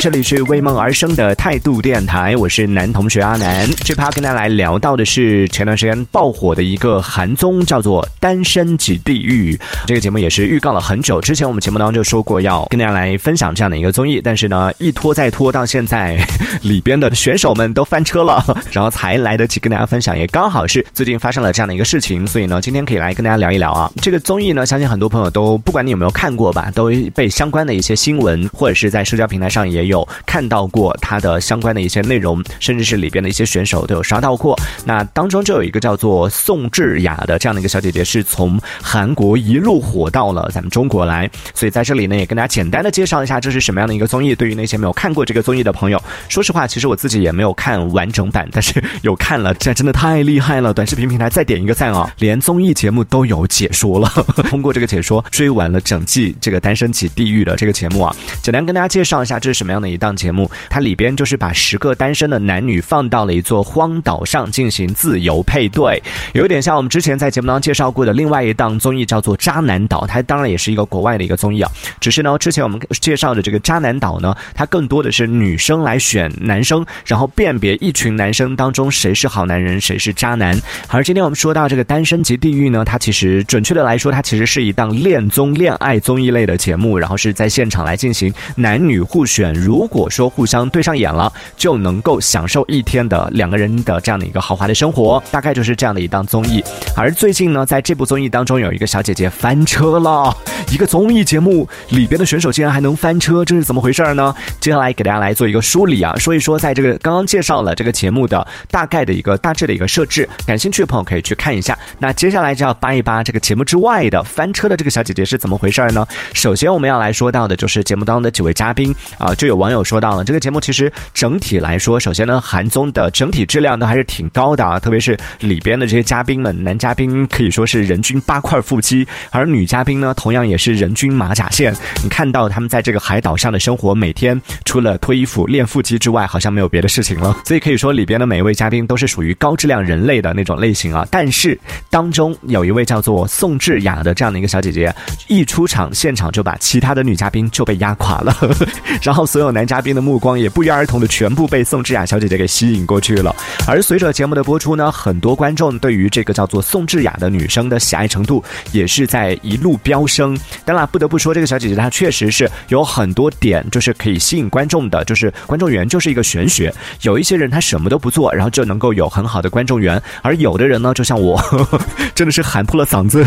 这里是为梦而生的态度电台，我是男同学阿南。这趴跟大家来聊到的是前段时间爆火的一个韩综，叫做《单身即地狱》。这个节目也是预告了很久，之前我们节目当中就说过要跟大家来分享这样的一个综艺，但是呢一拖再拖，到现在里边的选手们都翻车了，然后才来得及跟大家分享。也刚好是最近发生了这样的一个事情，所以呢今天可以来跟大家聊一聊啊。这个综艺呢，相信很多朋友都不管你有没有看过吧，都被相关的一些新闻或者是在社交平台上也有看到过它的相关的一些内容，甚至是里边的一些选手都有刷到过。那当中就有一个叫做宋智雅的这样的一个小姐姐，是从韩国一路火到了咱们中国来。所以在这里呢，也跟大家简单的介绍一下这是什么样的一个综艺。对于那些没有看过这个综艺的朋友，说实话，其实我自己也没有看完整版，但是有看了，这真的太厉害了！短视频平台再点一个赞啊，连综艺节目都有解说了。通过这个解说，追完了整季这个《单身即地狱》的这个节目啊，简单跟大家介绍一下这是什么样的一档节目。它里边就是把十个单身的男女放到了一座荒岛上进行自由配对，有点像我们之前在节目当中介绍过的另外一档综艺叫做《渣男岛》，它当然也是一个国外的一个综艺啊。只是呢，之前我们介绍的这个《渣男岛》呢，它更多的是女生来选男生，然后辨别一群男生当中谁是好男人，谁是渣男。而今天我们说到这个《单身即地狱》呢，它其实准确的来说，它其实是一档恋综、恋爱综艺类的节目，然后是在现场来进行男女互选。如果说互相对上眼了，就能够享受一天的两个人的这样的一个豪华的生活，大概就是这样的一档综艺。而最近呢，在这部综艺当中，有一个小姐姐翻车了，一个综艺节目里边的选手竟然还能翻车，这是怎么回事呢？接下来给大家来做一个梳理啊，说一说在这个刚刚介绍了这个节目的大概的一个大致的一个设置，感兴趣的朋友可以去看一下。那接下来就要扒一扒这个节目之外的翻车的这个小姐姐是怎么回事呢？首先我们要来说到的就是节目当中的几位嘉宾啊，就有网友说到了这个节目其实整体来说，首先呢韩综的整体质量都还是挺高的啊，特别是里边的这些嘉宾们，男嘉宾可以说是人均八块腹肌，而女嘉宾呢同样也是人均马甲线。你看到他们在这个海岛上的生活，每天除了脱衣服练腹肌之外，好像没有别的事情了。所以可以说里边的每一位嘉宾都是属于高质量人类的那种类型啊。但是当中有一位叫做宋智雅的这样的一个小姐姐，一出场现场就把其他的女嘉宾就被压垮了，然后所有男嘉宾的目光也不约而同的全部被宋智雅小姐姐给吸引过去了。而随着节目的播出呢，很多观众对于这个叫做宋智雅的女生的喜爱程度也是在一路飙升。当然，不得不说这个小姐姐她确实是有很多点，就是可以吸引观众的，就是观众缘就是一个玄学。有一些人他什么都不做，然后就能够有很好的观众缘，而有的人呢，就像我，真的是喊破了嗓子。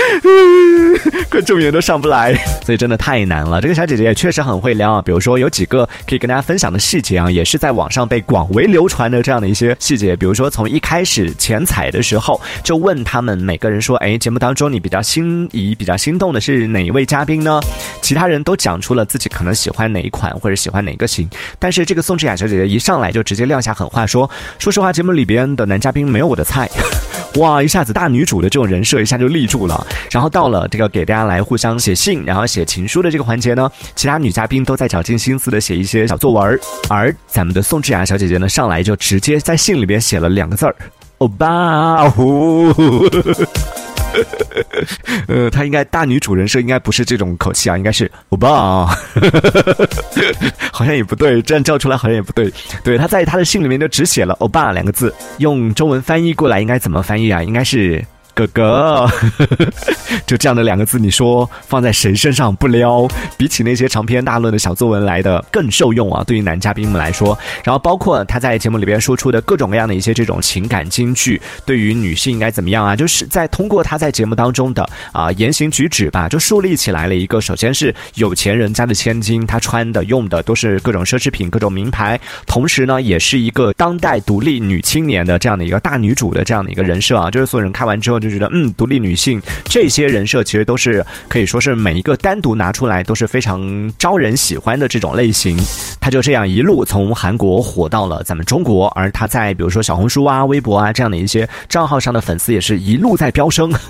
观众员都上不来，所以真的太难了。这个小姐姐也确实很会撩啊，比如说有几个可以跟大家分享的细节啊，也是在网上被广为流传的这样的一些细节。比如说从一开始前彩的时候，就问他们每个人说：“哎，节目当中你比较心仪、比较心动的是哪一位嘉宾呢？”其他人都讲出了自己可能喜欢哪一款或者喜欢哪个型，但是这个宋智雅小姐姐一上来就直接撂下狠话说：“说实话，节目里边的男嘉宾没有我的菜。”哇，一下子大女主的这种人设一下就立住了。然后到了这个给大家来互相写信，然后写情书的这个环节呢，其他女嘉宾都在绞尽心思的写一些小作文而咱们的宋智雅小姐姐呢，上来就直接在信里边写了两个字儿：欧巴。呃，他应该大女主人设应该不是这种口气啊，应该是欧巴啊，好像也不对，这样叫出来好像也不对。对，他在他的信里面就只写了欧巴两个字，用中文翻译过来应该怎么翻译啊？应该是。哥哥，就这样的两个字，你说放在谁身上不撩？比起那些长篇大论的小作文来的更受用啊！对于男嘉宾们来说，然后包括他在节目里边说出的各种各样的一些这种情感金句，对于女性应该怎么样啊？就是在通过他在节目当中的啊言行举止吧，就树立起来了一个，首先是有钱人家的千金，她穿的用的都是各种奢侈品、各种名牌，同时呢，也是一个当代独立女青年的这样的一个大女主的这样的一个人设啊，就是所有人看完之后就。觉得嗯，独立女性这些人设其实都是可以说是每一个单独拿出来都是非常招人喜欢的这种类型。他就这样一路从韩国火到了咱们中国，而他在比如说小红书啊、微博啊这样的一些账号上的粉丝也是一路在飙升。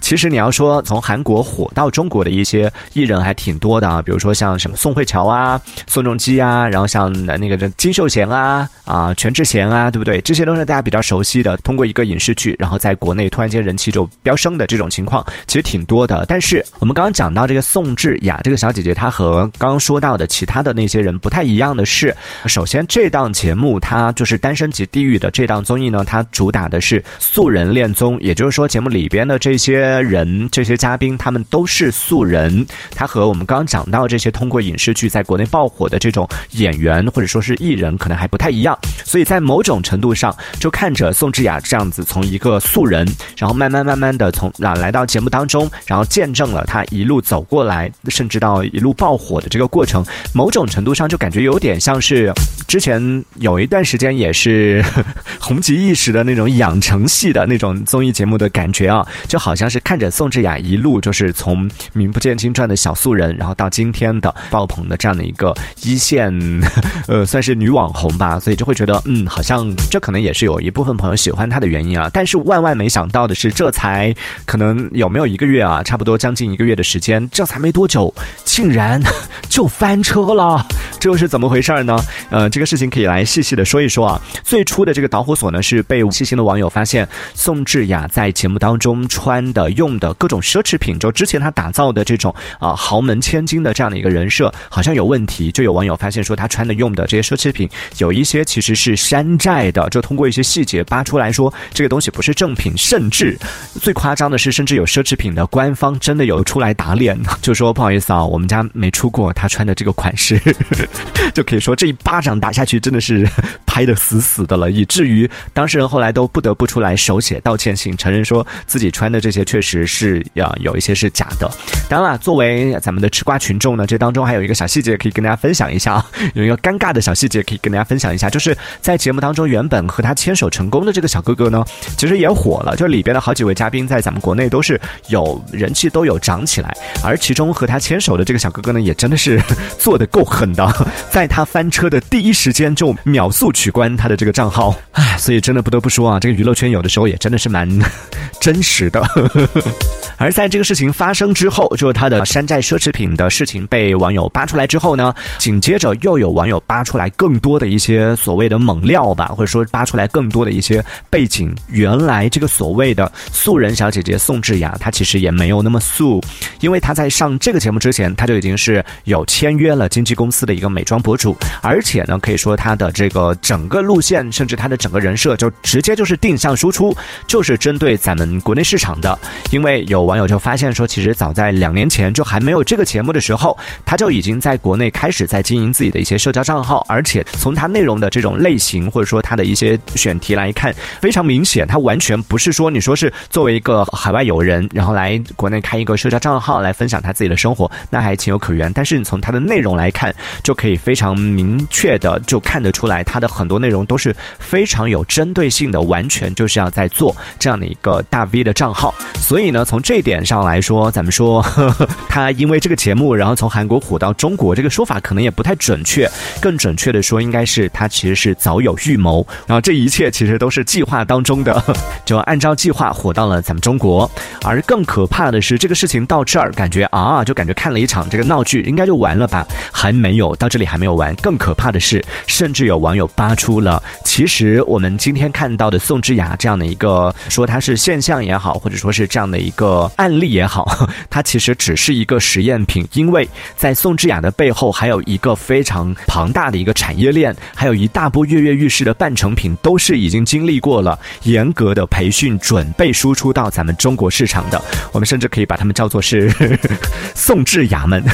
其实你要说从韩国火到中国的一些艺人还挺多的啊，比如说像什么宋慧乔啊、宋仲基啊，然后像那个金秀贤啊、啊全智贤啊，对不对？这些都是大家比较熟悉的，通过一个影视剧，然后在国内突然间。人气就飙升的这种情况，其实挺多的。但是我们刚刚讲到这个宋智雅这个小姐姐，她和刚刚说到的其他的那些人不太一样的是，首先这档节目它就是《单身级地狱》的这档综艺呢，它主打的是素人恋综，也就是说节目里边的这些人、这些嘉宾，他们都是素人。他和我们刚刚讲到这些通过影视剧在国内爆火的这种演员或者说是艺人，可能还不太一样。所以在某种程度上，就看着宋智雅这样子从一个素人，然后慢慢慢慢的从啊来到节目当中，然后见证了她一路走过来，甚至到一路爆火的这个过程。某种程度上就感觉有点像是之前有一段时间也是 红极一时的那种养成系的那种综艺节目的感觉啊，就好像是看着宋智雅一路就是从名不见经传的小素人，然后到今天的爆棚的这样的一个一线，呃，算是女网红吧，所以就会觉得。嗯，好像这可能也是有一部分朋友喜欢她的原因啊。但是万万没想到的是，是这才可能有没有一个月啊，差不多将近一个月的时间，这才没多久，竟然 就翻车了，这又是怎么回事儿呢？呃，这个事情可以来细细的说一说啊。最初的这个导火索呢，是被细心的网友发现宋智雅在节目当中穿的、用的各种奢侈品，就之前她打造的这种啊豪门千金的这样的一个人设，好像有问题。就有网友发现说，她穿的、用的这些奢侈品，有一些其实是。山寨的，就通过一些细节扒出来说，这个东西不是正品，甚至最夸张的是，甚至有奢侈品的官方真的有出来打脸，就说不好意思啊，我们家没出过他穿的这个款式，就可以说这一巴掌打下去真的是拍的死死的了，以至于当事人后来都不得不出来手写道歉信，承认说自己穿的这些确实是要有一些是假的。当然了，作为咱们的吃瓜群众呢，这当中还有一个小细节可以跟大家分享一下啊，有一个尴尬的小细节可以跟大家分享一下，就是。在节目当中，原本和他牵手成功的这个小哥哥呢，其实也火了。就里边的好几位嘉宾，在咱们国内都是有人气，都有涨起来。而其中和他牵手的这个小哥哥呢，也真的是做的够狠的，在他翻车的第一时间就秒速取关他的这个账号。唉，所以真的不得不说啊，这个娱乐圈有的时候也真的是蛮真实的。而在这个事情发生之后，就是他的山寨奢侈品的事情被网友扒出来之后呢，紧接着又有网友扒出来更多的一些所谓的猛料吧，或者说扒出来更多的一些背景。原来这个所谓的素人小姐姐宋智雅，她其实也没有那么素，因为她在上这个节目之前，她就已经是有签约了经纪公司的一个美妆博主，而且呢，可以说她的这个整个路线，甚至她的整个人设，就直接就是定向输出，就是针对咱们国内市场的，因为有。网友就发现说，其实早在两年前就还没有这个节目的时候，她就已经在国内开始在经营自己的一些社交账号，而且从她内容的这种类型或者说她的一些选题来看，非常明显，她完全不是说你说是是作为一个海外友人，然后来国内开一个社交账号来分享他自己的生活，那还情有可原。但是你从他的内容来看，就可以非常明确的就看得出来，他的很多内容都是非常有针对性的，完全就是要在做这样的一个大 V 的账号。所以呢，从这一点上来说，咱们说呵呵他因为这个节目，然后从韩国火到中国，这个说法可能也不太准确。更准确的说，应该是他其实是早有预谋，然后这一切其实都是计划当中的，就按照计划火到了咱们中国。而更可怕的是，这个事情到这儿，感觉啊，就感觉看了一场这个闹剧，应该就完了吧？还没有到这里，还没有完。更可怕的是，甚至有网友扒出了，其实我们今天看到的宋智雅这样的一个，说她是现象也好，或者说是这样的一个。案例也好，它其实只是一个实验品，因为在宋智雅的背后还有一个非常庞大的一个产业链，还有一大波跃跃欲试的半成品，都是已经经历过了严格的培训，准备被输出到咱们中国市场的。我们甚至可以把他们叫做是宋智雅们。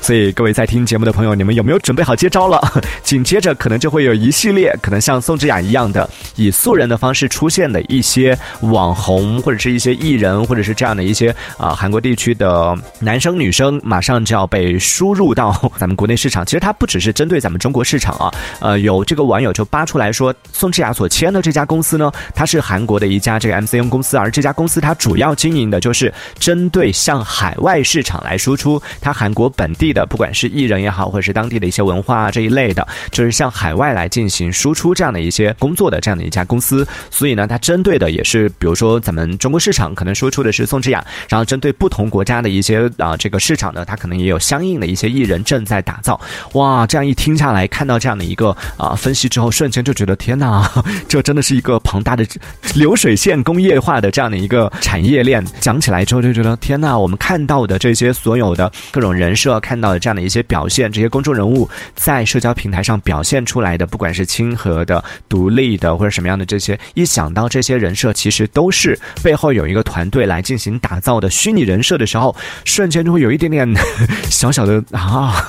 所以各位在听节目的朋友，你们有没有准备好接招了？紧接着可能就会有一系列可能像宋智雅一样的以素人的方式出现的一些网红，或者是一些艺人，或者是这样的。一些啊，韩国地区的男生女生马上就要被输入到咱们国内市场。其实它不只是针对咱们中国市场啊，呃，有这个网友就扒出来说，宋智雅所签的这家公司呢，它是韩国的一家这个 MCN 公司，而这家公司它主要经营的就是针对向海外市场来输出，它韩国本地的不管是艺人也好，或者是当地的一些文化这一类的，就是向海外来进行输出这样的一些工作的这样的一家公司。所以呢，它针对的也是比如说咱们中国市场可能输出的是宋智雅。然后针对不同国家的一些啊这个市场呢，它可能也有相应的一些艺人正在打造。哇，这样一听下来，看到这样的一个啊分析之后，瞬间就觉得天哪，这真的是一个庞大的流水线工业化的这样的一个产业链。讲起来之后就觉得天哪，我们看到的这些所有的各种人设，看到的这样的一些表现，这些公众人物在社交平台上表现出来的，不管是亲和的、独立的或者什么样的这些，一想到这些人设其实都是背后有一个团队来进行打造的虚拟人设的时候，瞬间就会有一点点小小的啊，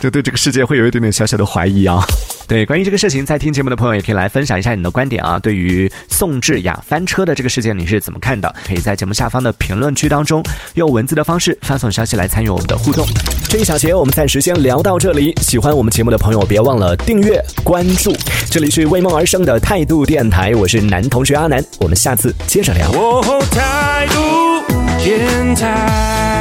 就对这个世界会有一点点小小的怀疑啊。对，关于这个事情，在听节目的朋友也可以来分享一下你的观点啊。对于宋智雅翻车的这个事件，你是怎么看的？可以在节目下方的评论区当中用文字的方式发送消息来参与我们的互动。这一小节我们暂时先聊到这里。喜欢我们节目的朋友，别忘了订阅关注。这里是为梦而生的态度电台，我是男同学阿南，我们下次接着聊。态度电台。